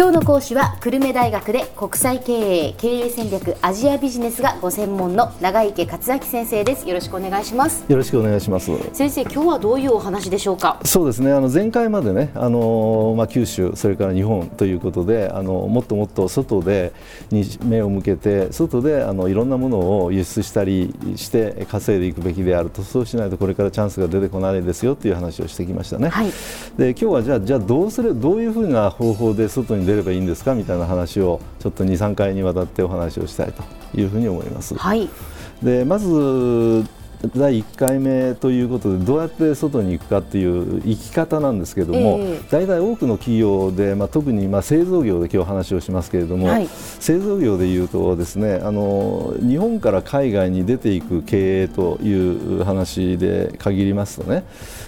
今日の講師は久留米大学で国際経営経営戦略アジアビジネスがご専門の長池克明先生です。よろしくお願いします。よろしくお願いします。先生今日はどういうお話でしょうか？そうですね。あの前回までねあのまあ九州それから日本ということであのもっともっと外でに目を向けて外であのいろんなものを輸出したりして稼いでいくべきであると。そうしないとこれからチャンスが出てこないですよという話をしてきましたね、はい、で今日はじゃあじゃあどうするどういうふうな方法で外に出ればいいんですかみたいな話をちょっと2、3回にわたってお話をしたいというふうに思います。はい、でまず第1回目ということでどうやって外に行くかっていう生き方なんですけれども、えー、大体多くの企業で、まあ、特にまあ製造業で今日話をしますけれども、はい、製造業でいうとですねあの日本から海外に出ていく経営という話で限りますとね、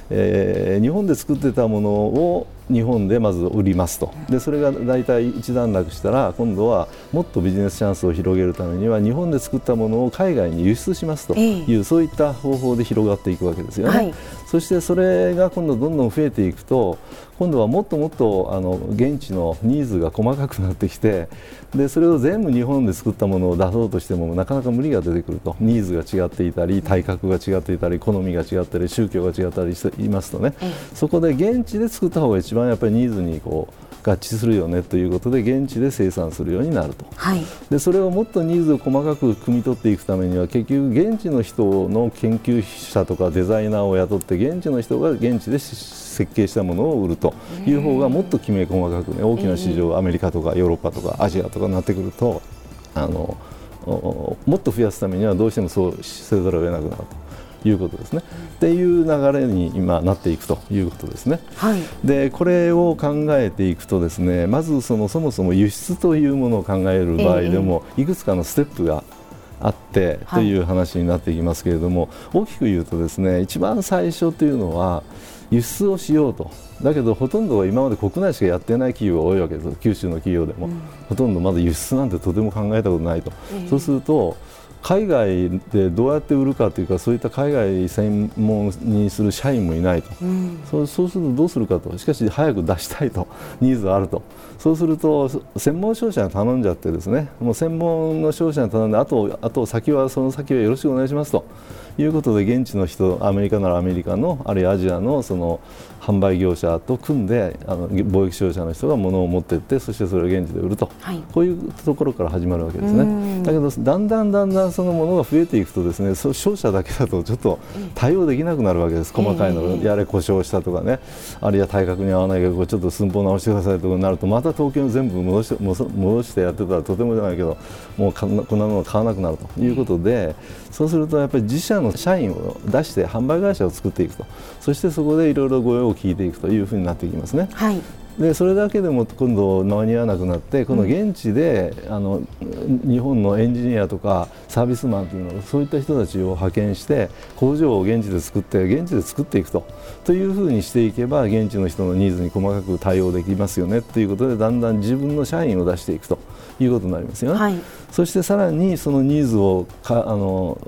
えー、日本で作ってたものを日本でまず売りますと。でそれが大体一段落したら今度はもっとビジネスチャンスを広げるためには日本で作ったものを海外に輸出しますという、えー、そういった方法で広がっていくわけですよね、はい、そしてそれが今度どんどん増えていくと今度はもっともっとあの現地のニーズが細かくなってきてでそれを全部日本で作ったものを出そうとしてもなかなか無理が出てくると。ニーズが違っていたり体格が違っていたり好みが違ったり宗教が違ったりしていますとね、そこで現地で作った方が一番やっぱりニーズにこう合致するよねということで現地で生産するようになると、はい、でそれをもっとニーズを細かく汲み取っていくためには結局現地の人の研究者とかデザイナーを雇って現地の人が現地で設計したものを売るという方がもっときめ細かくね大きな市場アメリカとかヨーロッパとかアジアとかになってくるとあのもっと増やすためにはどうしてもそうせざるを得なくなると。いうことですね。っていう流れに今なっていくということですね。はい、でこれを考えていくとですねまずそのそもそも輸出というものを考える場合でも、いくつかのステップがあってという話になっていきますけれども、はい、大きく言うとですね一番最初というのは輸出をしようと。だけどほとんどは今まで国内しかやってない企業が多いわけです。九州の企業でも、うん、ほとんどまだ輸出なんてとても考えたことないと、えー、そうすると海外でどうやって売るかというかそういった海外専門にする社員もいないと、うん、そうそうするとどうするかと。しかし早く出したいと。ニーズがあると。そうすると専門商社に頼んじゃってですね。もう専門の商社に頼んであとあと先はその先はよろしくお願いしますということで現地の人アメリカならアメリカのあるいはアジアのその販売業者と組んであの貿易商社の人が物を持っていってそしてそれを現地で売ると、はい、こういうところから始まるわけですね。だけどだんだんだんだんそのものが増えていくとですねそ商社だけだとちょっと対応できなくなるわけです。細かいの、やれ故障したとかね。あるいは体格に合わないけどちょっと寸法直してくださいとかになるとまた東京に全部戻して戻してやってたらとてもじゃないけどもうこんなもの買わなくなるということでそうするとやっぱり自社の社員を出して販売会社を作っていくと。そしてそこでいろいろご用を聞いていくというふうになっていきますね。はい。でそれだけでも今度間に合わなくなってこの現地で、うん、あの日本のエンジニアとかサービスマンというのそういった人たちを派遣して工場を現地で作って現地で作っていくと。というふうにしていけば現地の人のニーズに細かく対応できますよね。ということでだんだん自分の社員を出していくということになりますよね。はい、そしてさらにそのニーズをかあの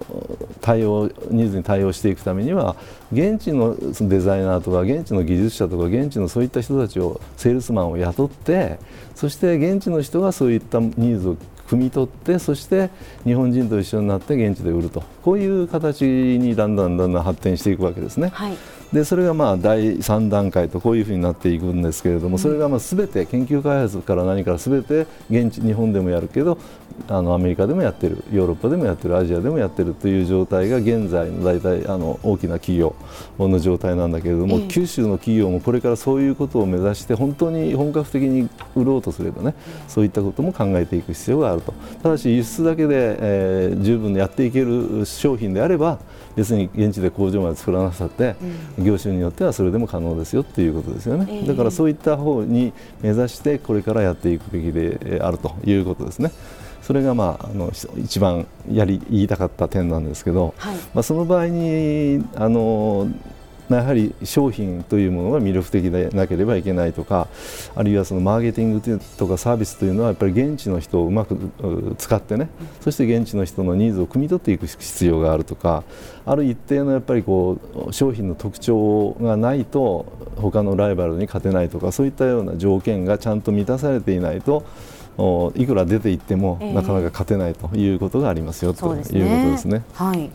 対応ニーズに対応していくためには現地のデザイナーとか現地の技術者とか現地のそういった人たちをセールスマンを雇ってそして現地の人がそういったニーズを汲み取ってそして日本人と一緒になって現地で売るとこういう形にだんだんだんだん発展していくわけですね。はいでそれがまあ第3段階とこういうふうになっていくんですけれどもそれがまあ全て研究開発から何から全て現地日本でもやるけどあのアメリカでもやってるヨーロッパでもやってるアジアでもやってるという状態が現在の大体あの大きな企業の状態なんだけれども、九州の企業もこれからそういうことを目指して本当に本格的に売ろうとすればねそういったことも考えていく必要があると。ただし輸出だけで、えー、十分やっていける商品であれば別に現地で工場まで作らなさって、業種によってはそれでも可能ですよっていうことですよね、だからそういった方に目指してこれからやっていくべきであるということですね。それが、まあ、あの一番やり言いたかった点なんですけど、はい、まあ、その場合にあのやはり商品というものが魅力的でなければいけないとかあるいはそのマーケティングとかサービスというのはやっぱり現地の人をうまく使ってねそして現地の人のニーズを汲み取っていく必要があるとかある一定のやっぱりこう商品の特徴がないと他のライバルに勝てないとかそういったような条件がちゃんと満たされていないといくら出ていってもなかなか勝てないということがありますよ、えー、ということですね。はい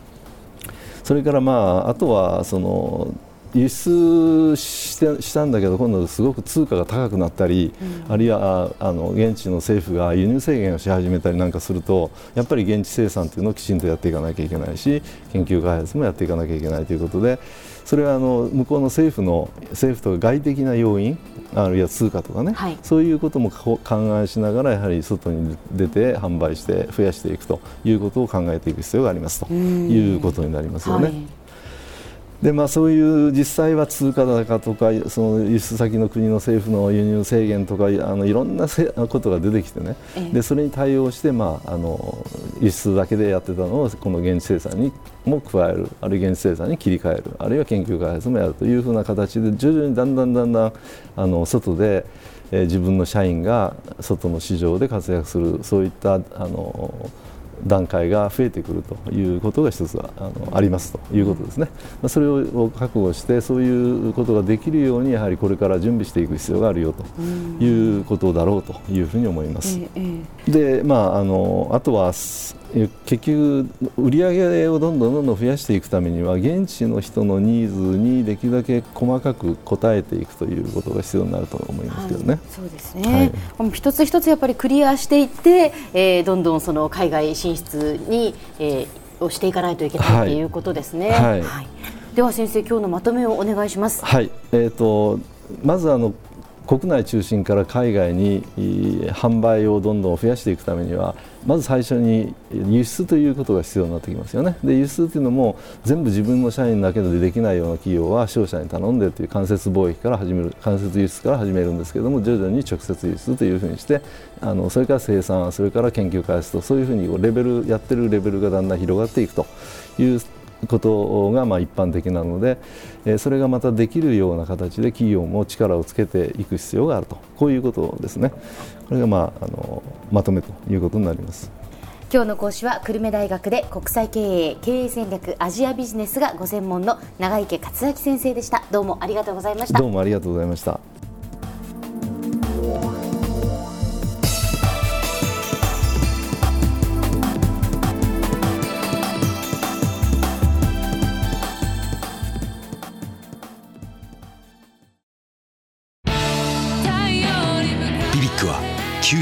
それからまああとはその輸出してしたんだけど今度すごく通貨が高くなったり、うん、あるいはあの現地の政府が輸入制限をし始めたりなんかするとやっぱり現地生産というのをきちんとやっていかなきゃいけないし研究開発もやっていかなきゃいけないということでそれはあの向こうの政府の政府とか外的な要因あるいは通貨とかね、はい、そういうことも勘案しながらやはり外に出て販売して増やしていくということを考えていく必要がありますということになりますよね。はいでまあ、そういう実際は通貨高とかその輸出先の国の政府の輸入制限とかあのいろんな ことが出てきてね、でそれに対応して、まあ、あの輸出だけでやってたのをこの現地生産にも加える。あるいは現地生産に切り替える。あるいは研究開発もやるというふうな形で徐々にだんだんだんだんあの外で、えー、自分の社員が外の市場で活躍する。そういったあの段階が増えてくるということが一つはあのありますということですね、まあ、それを覚悟してそういうことができるようにやはりこれから準備していく必要があるよということだろうというふうに思います。でまああのあとは結局売り上げをどんどんどんどん増やしていくためには現地の人のニーズにできるだけ細かく応えていくということが必要になると思いますけどね。はい、そうですね、はい、一つ一つやっぱりクリアしていって、えー、どんどんその海外進出に、えー、をしていかないといけない、ということですね。はい、はい、では先生今日のまとめをお願いします。はい。えっ、ー、とまずあの国内中心から海外に販売をどんどん増やしていくためにはまず最初に輸出ということが必要になってきますよね。で輸出というのも全部自分の社員だけでできないような企業は商社に頼んでという間接貿易から始める間接輸出から始めるんですけども徐々に直接輸出というふうにしてあのそれから生産それから研究開発とそういうふうにレベルやってるレベルがだんだん広がっていくということがまあ一般的なので、えそれがまたできるような形で企業も力をつけていく必要があると。こういうことですね。これがまああのまとめということになります。今日の講師は久留米大学で国際経営経営戦略アジアビジネスがご専門の長池克明先生でした。どうもありがとうございました。どうもありがとうございました